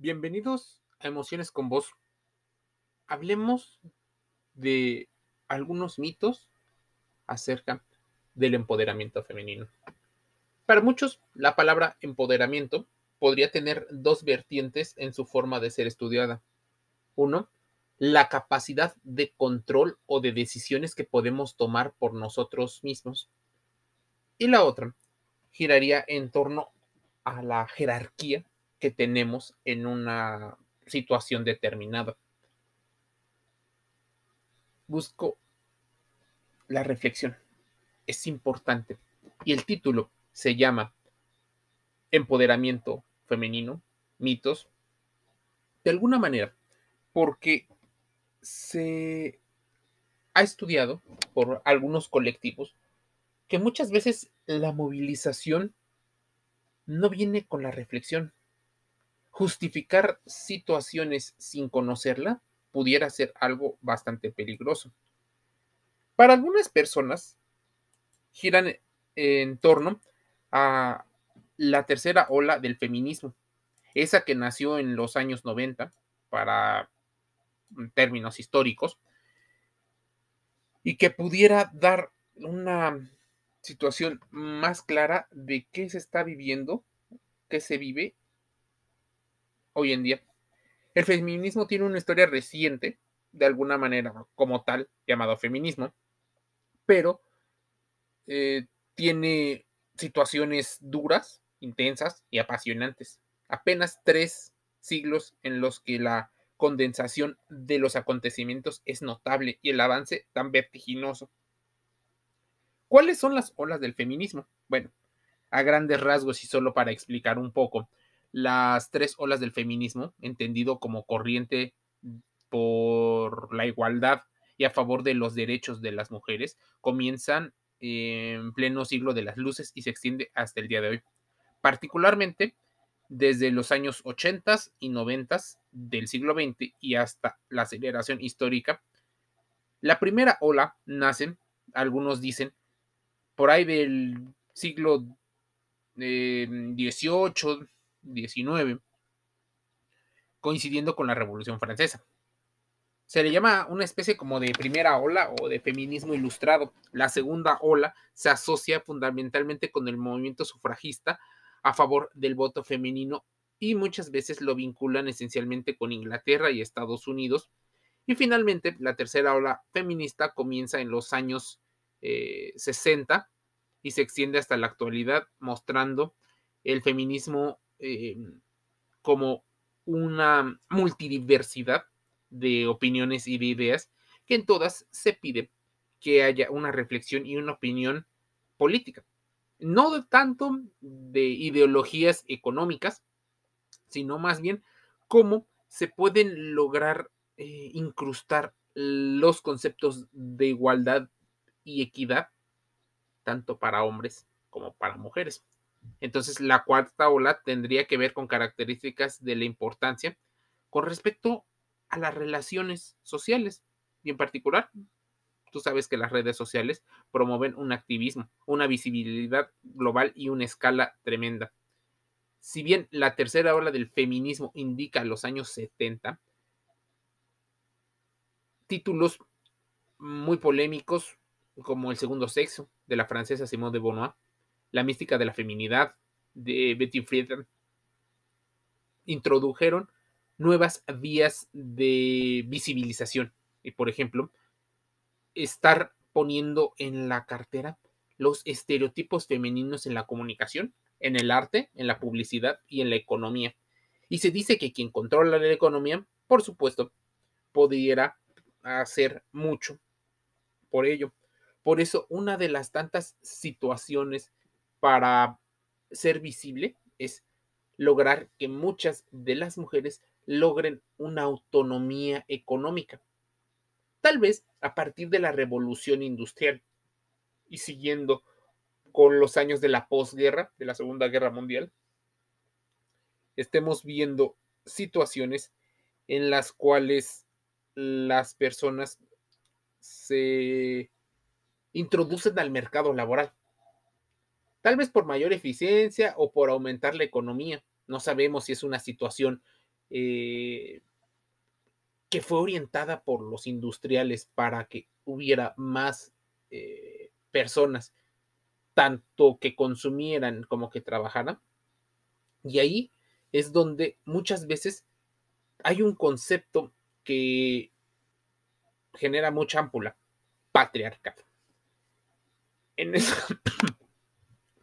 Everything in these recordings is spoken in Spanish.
Bienvenidos a Emociones con Vos. Hablemos de algunos mitos acerca del empoderamiento femenino. Para muchos, la palabra empoderamiento podría tener dos vertientes en su forma de ser estudiada. Uno, la capacidad de control o de decisiones que podemos tomar por nosotros mismos. Y la otra giraría en torno a la jerarquía que tenemos en una situación determinada. Busco la reflexión. Es importante. Y el título se llama Empoderamiento femenino, mitos. De alguna manera, porque se ha estudiado por algunos colectivos que muchas veces la movilización no viene con la reflexión, justificar situaciones sin conocerla pudiera ser algo bastante peligroso. Para algunas personas, giran en torno a la tercera ola del feminismo, esa que nació en los años 90 para términos históricos, y que pudiera dar una situación más clara de qué se está viviendo, qué se vive hoy en día. El feminismo tiene una historia reciente, de alguna manera, como tal, llamado feminismo, pero eh, tiene situaciones duras, intensas y apasionantes. Apenas tres siglos en los que la condensación de los acontecimientos es notable y el avance tan vertiginoso. ¿Cuáles son las olas del feminismo? Bueno, a grandes rasgos y solo para explicar un poco, las tres olas del feminismo, entendido como corriente por la igualdad y a favor de los derechos de las mujeres, comienzan en pleno siglo de las luces y se extiende hasta el día de hoy. Particularmente desde los años 80 y 90 del siglo XX y hasta la aceleración histórica. La primera ola nace, algunos dicen, por ahí del siglo XVIII, eh, 19, coincidiendo con la Revolución Francesa. Se le llama una especie como de primera ola o de feminismo ilustrado. La segunda ola se asocia fundamentalmente con el movimiento sufragista a favor del voto femenino y muchas veces lo vinculan esencialmente con Inglaterra y Estados Unidos. Y finalmente, la tercera ola feminista comienza en los años 60 eh, y se extiende hasta la actualidad, mostrando el feminismo Em, como una multidiversidad de opiniones y de ideas que en todas se pide que haya una reflexión y una opinión política. No tanto de ideologías económicas, sino más bien cómo se pueden lograr eh, incrustar los conceptos de igualdad y equidad, tanto para hombres como para mujeres. Entonces, la cuarta ola tendría que ver con características de la importancia con respecto a las relaciones sociales y en particular, tú sabes que las redes sociales promueven un activismo, una visibilidad global y una escala tremenda. Si bien la tercera ola del feminismo indica los años 70, títulos muy polémicos como El segundo sexo de la francesa Simone de Beauvoir la mística de la feminidad de Betty Friedan, introdujeron nuevas vías de visibilización. Y por ejemplo, estar poniendo en la cartera los estereotipos femeninos en la comunicación, en el arte, en la publicidad y en la economía. Y se dice que quien controla la economía, por supuesto, pudiera hacer mucho por ello. Por eso, una de las tantas situaciones para ser visible es lograr que muchas de las mujeres logren una autonomía económica. Tal vez a partir de la revolución industrial y siguiendo con los años de la posguerra, de la Segunda Guerra Mundial, estemos viendo situaciones en las cuales las personas se introducen al mercado laboral tal vez por mayor eficiencia o por aumentar la economía. No sabemos si es una situación eh, que fue orientada por los industriales para que hubiera más eh, personas, tanto que consumieran como que trabajaran. Y ahí es donde muchas veces hay un concepto que genera mucha ámpula, patriarcado. En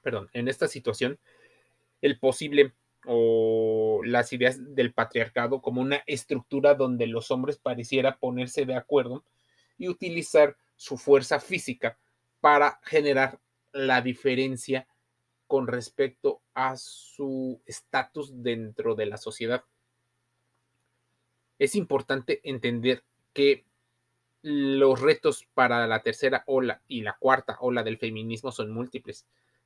perdón, en esta situación, el posible o las ideas del patriarcado como una estructura donde los hombres pareciera ponerse de acuerdo y utilizar su fuerza física para generar la diferencia con respecto a su estatus dentro de la sociedad. Es importante entender que los retos para la tercera ola y la cuarta ola del feminismo son múltiples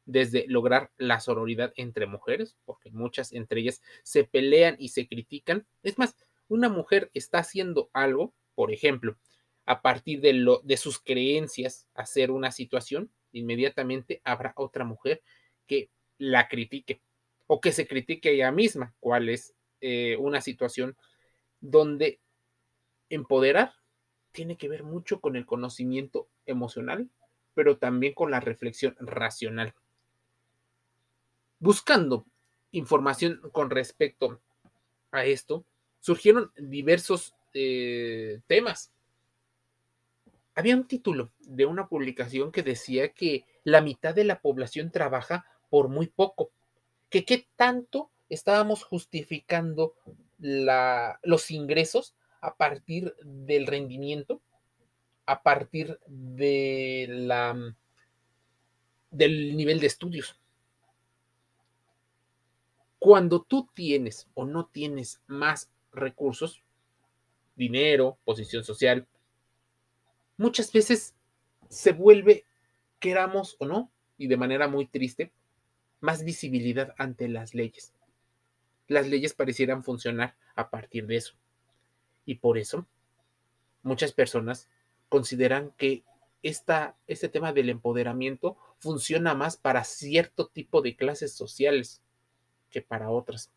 desde lograr la sororidad entre mujeres, porque muchas entre ellas se pelean y se critican. Es más, una mujer está haciendo algo, por ejemplo, a partir de, lo, de sus creencias, hacer una situación, inmediatamente habrá otra mujer que la critique o que se critique ella misma, cuál es eh, una situación donde empoderar tiene que ver mucho con el conocimiento emocional, pero también con la reflexión racional buscando información con respecto a esto, surgieron diversos eh, temas. Había un título de una publicación que decía que la mitad de la población trabaja por muy poco, que qué tanto estábamos justificando los ingresos a partir del rendimiento, a partir del nivel de estudios. Cuando tú tienes o no tienes más recursos, dinero, posición social, muchas veces se vuelve, queramos o no, y de manera muy triste, más visibilidad ante las leyes. Las leyes parecieran funcionar a partir de eso. Y por eso, muchas personas consideran que esta, este tema del empoderamiento funciona más para cierto tipo de clases sociales que para otras.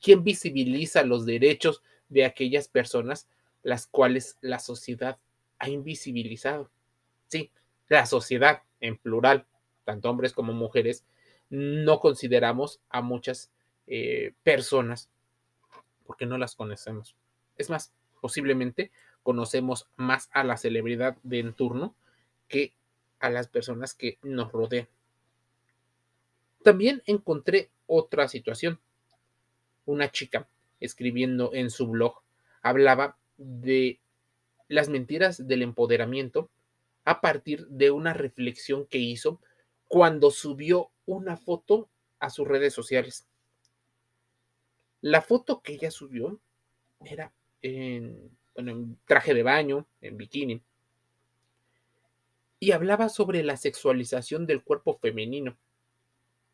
¿Quién visibiliza los derechos de aquellas personas las cuales la sociedad ha invisibilizado? Sí, la sociedad en plural, tanto hombres como mujeres, no consideramos a muchas eh, personas porque no las conocemos. Es más, posiblemente conocemos más a la celebridad de en turno que a las personas que nos rodean. También encontré otra situación. Una chica escribiendo en su blog hablaba de las mentiras del empoderamiento a partir de una reflexión que hizo cuando subió una foto a sus redes sociales. La foto que ella subió era en, en traje de baño, en bikini, y hablaba sobre la sexualización del cuerpo femenino.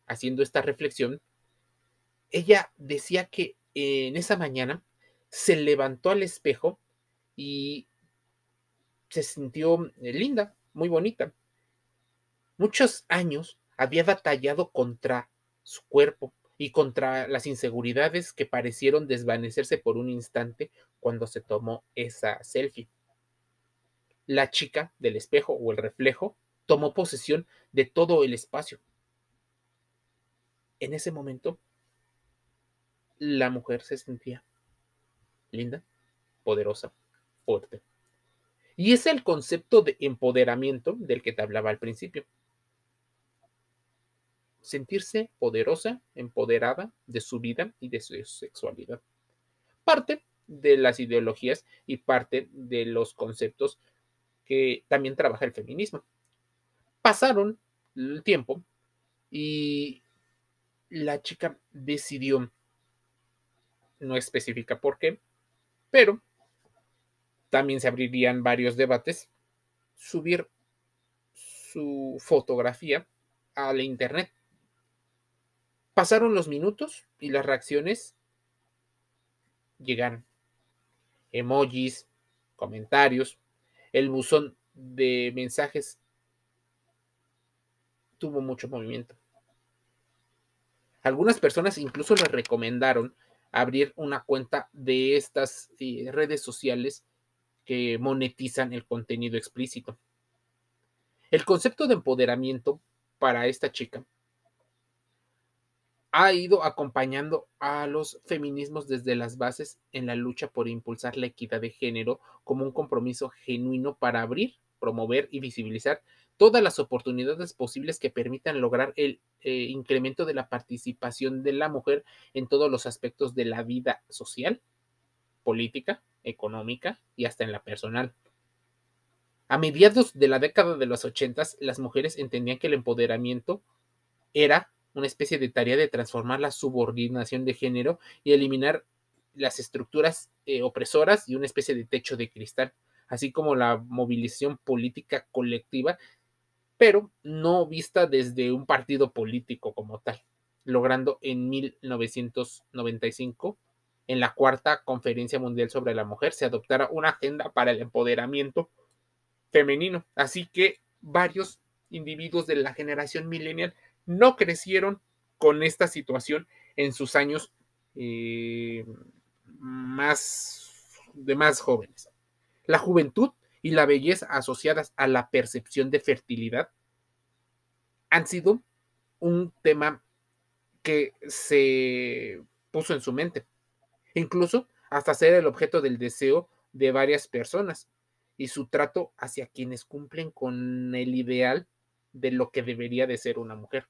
Haciendo esta reflexión, ella decía que en esa mañana se levantó al espejo y se sintió eh, linda, muy bonita. Muchos años había batallado contra su cuerpo y contra las inseguridades que parecieron desvanecerse por un instante cuando se tomó esa selfie. La chica del espejo o el reflejo tomó posesión de todo el espacio. En ese momento la mujer se sentía linda, poderosa, fuerte. Y es el concepto de empoderamiento del que te hablaba al principio. Sentirse poderosa, empoderada de su vida y de su sexualidad. Parte de las ideologías y parte de los conceptos que también trabaja el feminismo. Pasaron el tiempo y la chica decidió no especifica por qué, pero también se abrirían varios debates, subir su fotografía a la internet. Pasaron los minutos y las reacciones llegaron. Emojis, comentarios, el buzón de mensajes tuvo mucho movimiento. Algunas personas incluso le recomendaron abrir una cuenta de estas eh, redes sociales que monetizan el contenido explícito. El concepto de empoderamiento para esta chica ha ido acompañando a los feminismos desde las bases en la lucha por impulsar la equidad de género como un compromiso genuino para abrir, promover y visibilizar todas las oportunidades posibles que permitan lograr el eh, incremento de la participación de la mujer en todos los aspectos de la vida social, política, económica y hasta en la personal. A mediados de la década de los ochentas, las mujeres entendían que el empoderamiento era una especie de tarea de transformar la subordinación de género y eliminar las estructuras eh, opresoras y una especie de techo de cristal, así como la movilización política colectiva, pero no vista desde un partido político como tal, logrando en 1995, en la cuarta Conferencia Mundial sobre la Mujer, se adoptara una agenda para el empoderamiento femenino. Así que varios individuos de la generación millennial no crecieron con esta situación en sus años eh, más de más jóvenes. La juventud y la belleza asociadas a la percepción de fertilidad han sido un tema que se puso en su mente, incluso hasta ser el objeto del deseo de varias personas y su trato hacia quienes cumplen con el ideal de lo que debería de ser una mujer.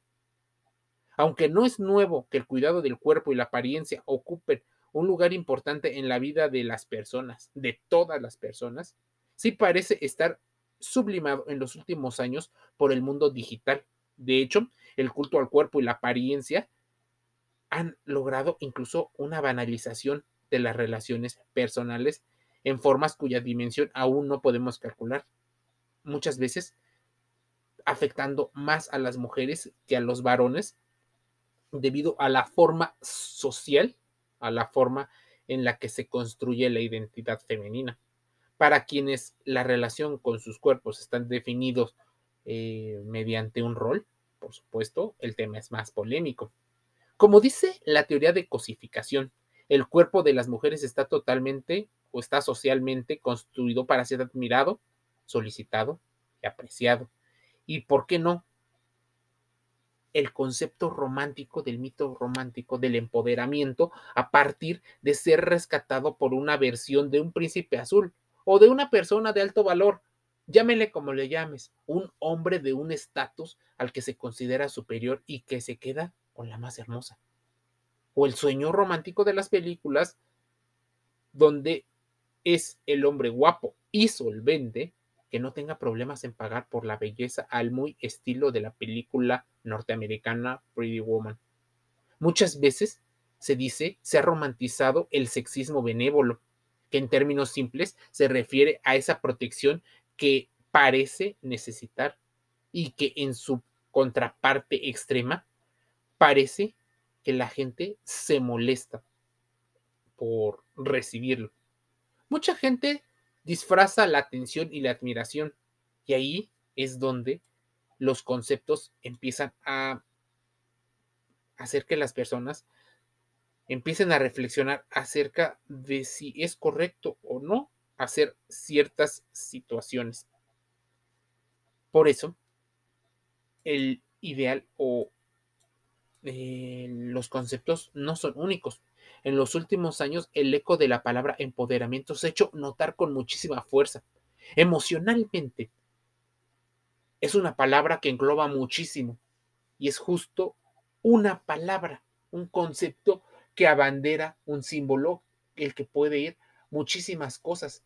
Aunque no es nuevo que el cuidado del cuerpo y la apariencia ocupen un lugar importante en la vida de las personas, de todas las personas, sí parece estar sublimado en los últimos años por el mundo digital. De hecho, el culto al cuerpo y la apariencia han logrado incluso una banalización de las relaciones personales en formas cuya dimensión aún no podemos calcular. Muchas veces afectando más a las mujeres que a los varones debido a la forma social, a la forma en la que se construye la identidad femenina. Para quienes la relación con sus cuerpos están definidos eh, mediante un rol, por supuesto, el tema es más polémico. Como dice la teoría de cosificación, el cuerpo de las mujeres está totalmente o está socialmente construido para ser admirado, solicitado y apreciado. ¿Y por qué no? el concepto romántico del mito romántico del empoderamiento a partir de ser rescatado por una versión de un príncipe azul o de una persona de alto valor, llámele como le llames, un hombre de un estatus al que se considera superior y que se queda con la más hermosa. O el sueño romántico de las películas donde es el hombre guapo y solvente que no tenga problemas en pagar por la belleza al muy estilo de la película norteamericana Pretty Woman. Muchas veces se dice, se ha romantizado el sexismo benévolo, que en términos simples se refiere a esa protección que parece necesitar y que en su contraparte extrema parece que la gente se molesta por recibirlo. Mucha gente disfraza la atención y la admiración. Y ahí es donde los conceptos empiezan a hacer que las personas empiecen a reflexionar acerca de si es correcto o no hacer ciertas situaciones. Por eso, el ideal o eh, los conceptos no son únicos. En los últimos años, el eco de la palabra empoderamiento se ha hecho notar con muchísima fuerza. Emocionalmente, es una palabra que engloba muchísimo y es justo una palabra, un concepto que abandera un símbolo, el que puede ir muchísimas cosas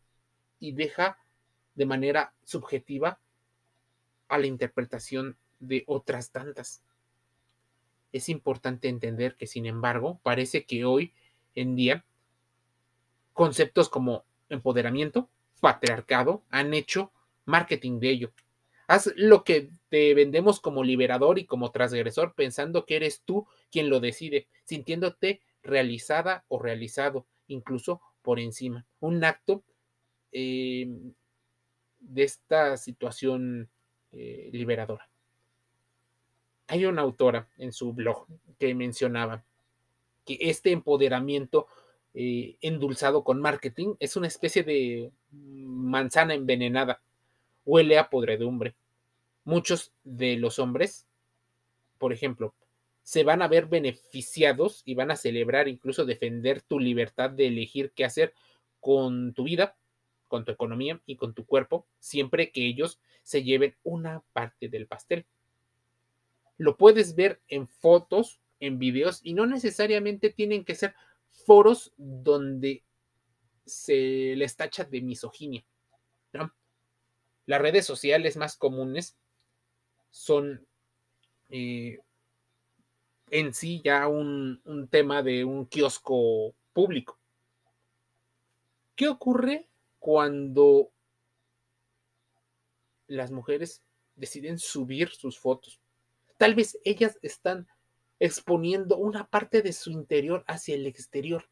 y deja de manera subjetiva a la interpretación de otras tantas es importante entender que, sin embargo, parece que hoy en día conceptos como empoderamiento, patriarcado, han hecho marketing de ello. Haz lo que te vendemos como liberador y como transgresor, pensando que eres tú quien lo decide, sintiéndote realizada o realizado, incluso por encima. Un acto eh, de esta situación eh, liberadora. Hay una autora en su blog que mencionaba, que este empoderamiento eh, endulzado con marketing es una especie de manzana envenenada, huele a podredumbre. Muchos de los hombres, por ejemplo, se van a ver beneficiados y van a celebrar, incluso defender tu libertad de elegir qué hacer con tu vida, con tu economía y con tu cuerpo, siempre que ellos se lleven una parte del pastel. Lo puedes ver en fotos, en videos y no necesariamente tienen que ser foros donde se les tacha de misoginia. Las redes sociales más comunes son eh, en sí ya un, un tema de un kiosco público. ¿Qué ocurre cuando las mujeres deciden subir sus fotos? Tal vez ellas están exponiendo una parte de su interior hacia el exterior.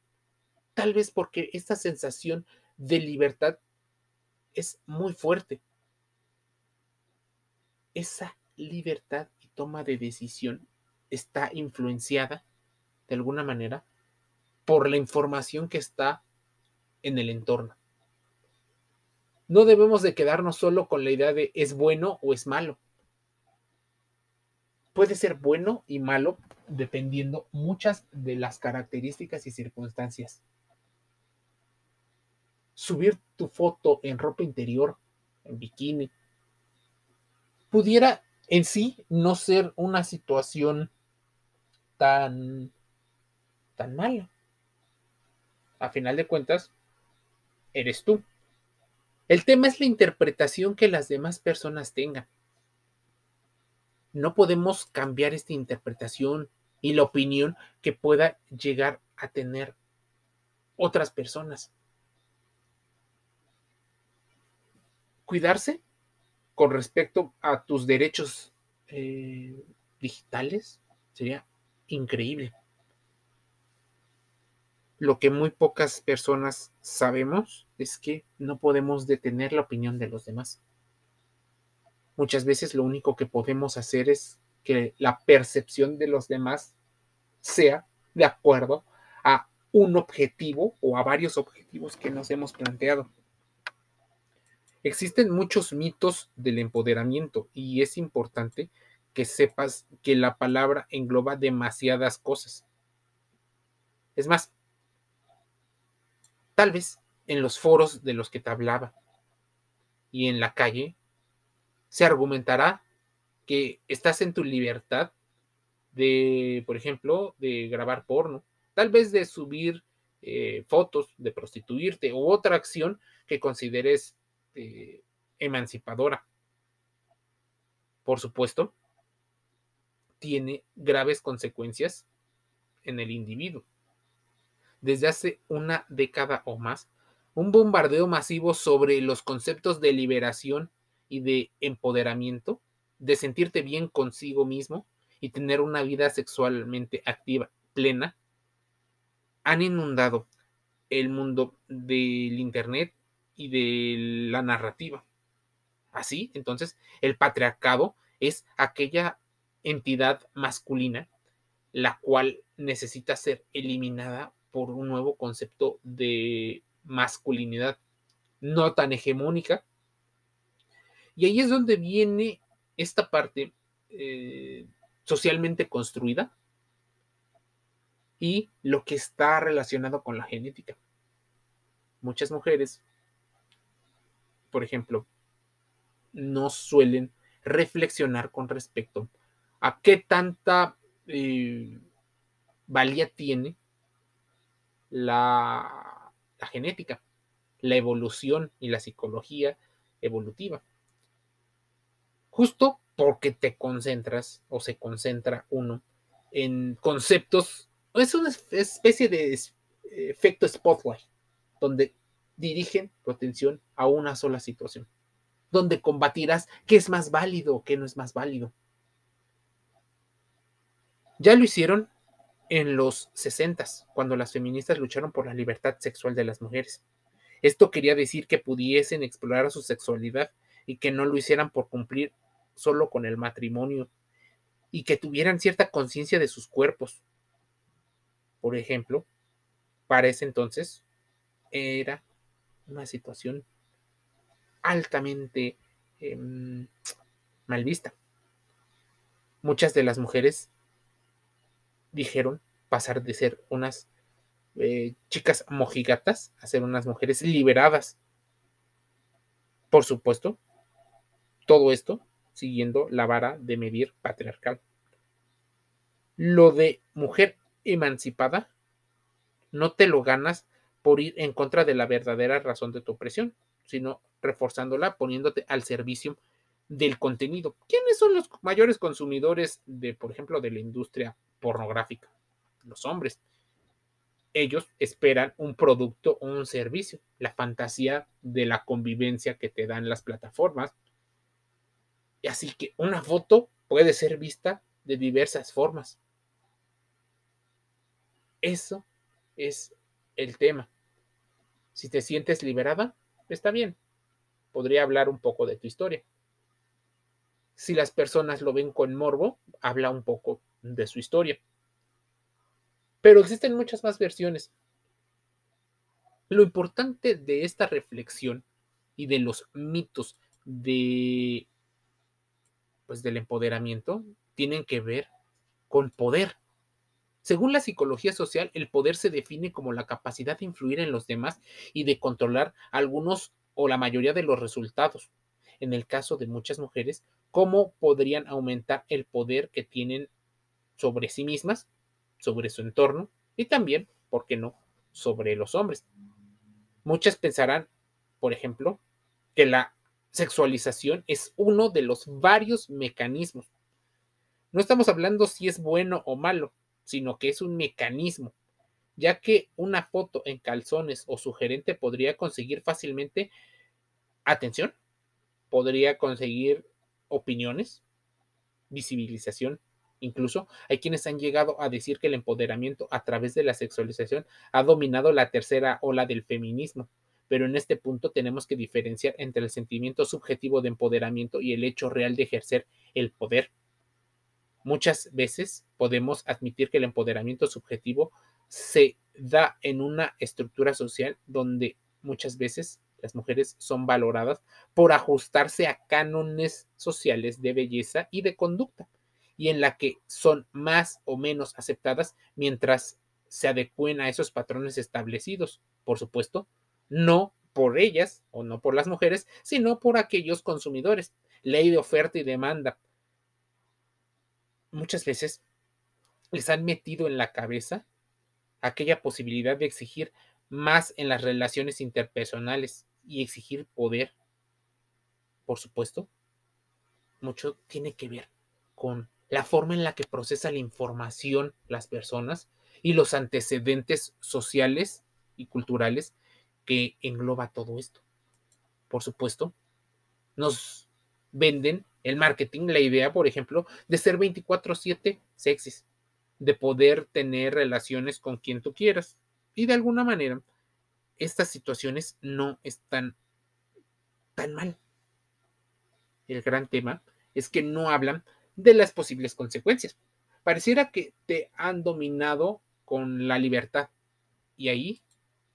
Tal vez porque esta sensación de libertad es muy fuerte. Esa libertad y toma de decisión está influenciada de alguna manera por la información que está en el entorno. No debemos de quedarnos solo con la idea de es bueno o es malo. Puede ser bueno y malo dependiendo muchas de las características y circunstancias. Subir tu foto en ropa interior, en bikini, pudiera en sí no ser una situación tan, tan mala. A final de cuentas, eres tú. El tema es la interpretación que las demás personas tengan. No podemos cambiar esta interpretación y la opinión que pueda llegar a tener otras personas. Cuidarse con respecto a tus derechos eh, digitales sería increíble. Lo que muy pocas personas sabemos es que no podemos detener la opinión de los demás. Muchas veces lo único que podemos hacer es que la percepción de los demás sea de acuerdo a un objetivo o a varios objetivos que nos hemos planteado. Existen muchos mitos del empoderamiento y es importante que sepas que la palabra engloba demasiadas cosas. Es más, tal vez en los foros de los que te hablaba y en la calle se argumentará que estás en tu libertad de, por ejemplo, de grabar porno, tal vez de subir eh, fotos, de prostituirte u otra acción que consideres este, emancipadora. Por supuesto, tiene graves consecuencias en el individuo. Desde hace una década o más, un bombardeo masivo sobre los conceptos de liberación y de empoderamiento, de sentirte bien consigo mismo y tener una vida sexualmente activa, plena, han inundado el mundo del Internet y de la narrativa. Así, entonces, el patriarcado es aquella entidad masculina la cual necesita ser eliminada por un nuevo concepto de masculinidad no tan hegemónica. Y ahí es donde viene esta parte eh, socialmente construida y lo que está relacionado con la genética. Muchas mujeres por ejemplo, no suelen reflexionar con respecto a qué tanta eh, valía tiene la, la genética, la evolución y la psicología evolutiva. Justo porque te concentras o se concentra uno en conceptos, es una especie de efecto spotlight, donde dirigen tu atención a una sola situación, donde combatirás qué es más válido o qué no es más válido. Ya lo hicieron en los 60, cuando las feministas lucharon por la libertad sexual de las mujeres. Esto quería decir que pudiesen explorar su sexualidad y que no lo hicieran por cumplir solo con el matrimonio y que tuvieran cierta conciencia de sus cuerpos. por ejemplo, para ese entonces era una situación altamente em, mal vista. Muchas de las mujeres dijeron pasar de ser unas eh, chicas mojigatas a ser unas mujeres liberadas. Por supuesto, todo esto siguiendo la vara de medir patriarcal. Lo de mujer emancipada no te lo ganas por ir en contra de la verdadera razón de tu opresión, sino reforzándola, poniéndote al servicio del contenido. ¿Quiénes son los mayores consumidores de, por ejemplo, de la industria pornográfica? Los hombres. Ellos esperan un producto o un servicio, la fantasía de la convivencia que te dan las plataformas. Así que una foto puede ser vista de diversas formas. Eso es el tema. Si te sientes liberada, está bien. Podría hablar un poco de tu historia. Si las personas lo ven con morbo, habla un poco de su historia. Pero existen muchas más versiones. Lo importante de esta reflexión y de los mitos de pues del empoderamiento tienen que ver con poder. Según la psicología social, el poder se define como la capacidad de influir en los demás y de controlar algunos o la mayoría de los resultados. En el caso de muchas mujeres, cómo podrían aumentar el poder que tienen sobre sí mismas, sobre su entorno y también, ¿por qué no?, sobre los hombres. Muchas pensarán, por ejemplo, que la sexualización es uno de los varios mecanismos. No estamos hablando si es bueno o malo, sino que es un mecanismo, ya que una foto en calzones o sugerente podría conseguir fácilmente atención, podría conseguir opiniones, visibilización. Incluso hay quienes han llegado a decir que el empoderamiento a través de la sexualización ha dominado la tercera ola del feminismo. Pero en este punto tenemos que diferenciar entre el sentimiento subjetivo de empoderamiento y el hecho real de ejercer el poder. Muchas veces podemos admitir que el empoderamiento subjetivo se da en una estructura social donde muchas veces las mujeres son valoradas por ajustarse a cánones sociales de belleza y de conducta, y en la que son más o menos aceptadas mientras se adecuen a esos patrones establecidos. Por supuesto, no por ellas o no por las mujeres, sino por aquellos consumidores. Ley de oferta y demanda muchas veces les han metido en la cabeza aquella posibilidad de exigir más en las relaciones interpersonales y exigir poder. Por supuesto, mucho tiene que ver con la forma en la que procesa la información las personas y los antecedentes sociales y culturales que engloba todo esto. Por supuesto, nos venden el marketing, la idea, por ejemplo, de ser 24/7 sexys, de poder tener relaciones con quien tú quieras. Y de alguna manera, estas situaciones no están tan mal. El gran tema es que no hablan de las posibles consecuencias. Pareciera que te han dominado con la libertad. Y ahí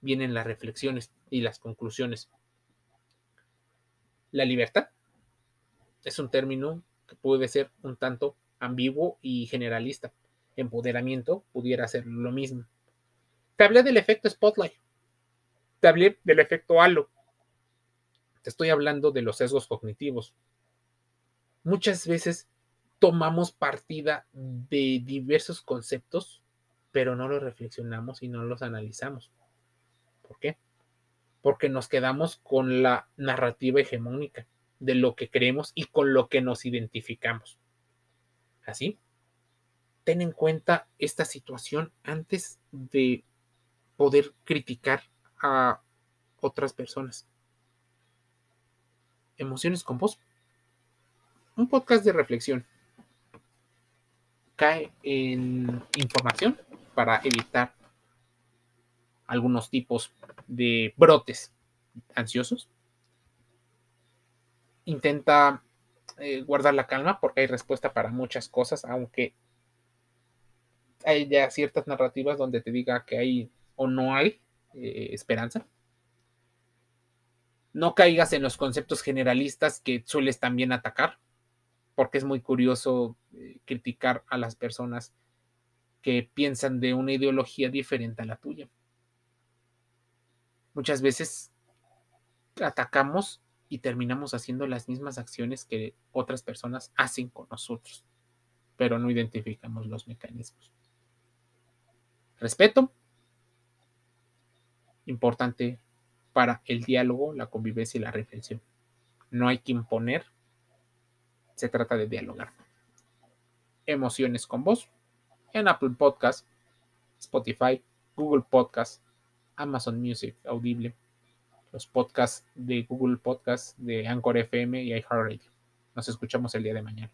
vienen las reflexiones y las conclusiones. La libertad es un término que puede ser un tanto ambiguo y generalista. Empoderamiento pudiera ser lo mismo. Te hablé del efecto Spotlight. Te hablé del efecto Halo. Te estoy hablando de los sesgos cognitivos. Muchas veces tomamos partida de diversos conceptos, pero no los reflexionamos y no los analizamos. ¿Por qué? Porque nos quedamos con la narrativa hegemónica de lo que creemos y con lo que nos identificamos. Así, ten en cuenta esta situación antes de poder criticar a otras personas. Emociones con vos. Un podcast de reflexión. Cae en información para evitar algunos tipos de brotes ansiosos intenta eh, guardar la calma porque hay respuesta para muchas cosas, aunque hay ya ciertas narrativas donde te diga que hay o no hay eh, esperanza. No caigas en los conceptos generalistas que sueles también atacar, porque es muy curioso eh, criticar a las personas que piensan de una ideología diferente a la tuya. Muchas veces atacamos y terminamos haciendo las mismas acciones que otras personas hacen con nosotros, pero no identificamos los mecanismos. Respeto, importante para el diálogo, la convivencia y la reflexión. No hay que imponer, se trata de dialogar. Emociones con vos en Apple Podcast, Spotify, Google Podcast, Amazon Music, Audible, los podcasts de Google Podcast, de Anchor FM y iHeartRadio. Nos escuchamos el día de mañana.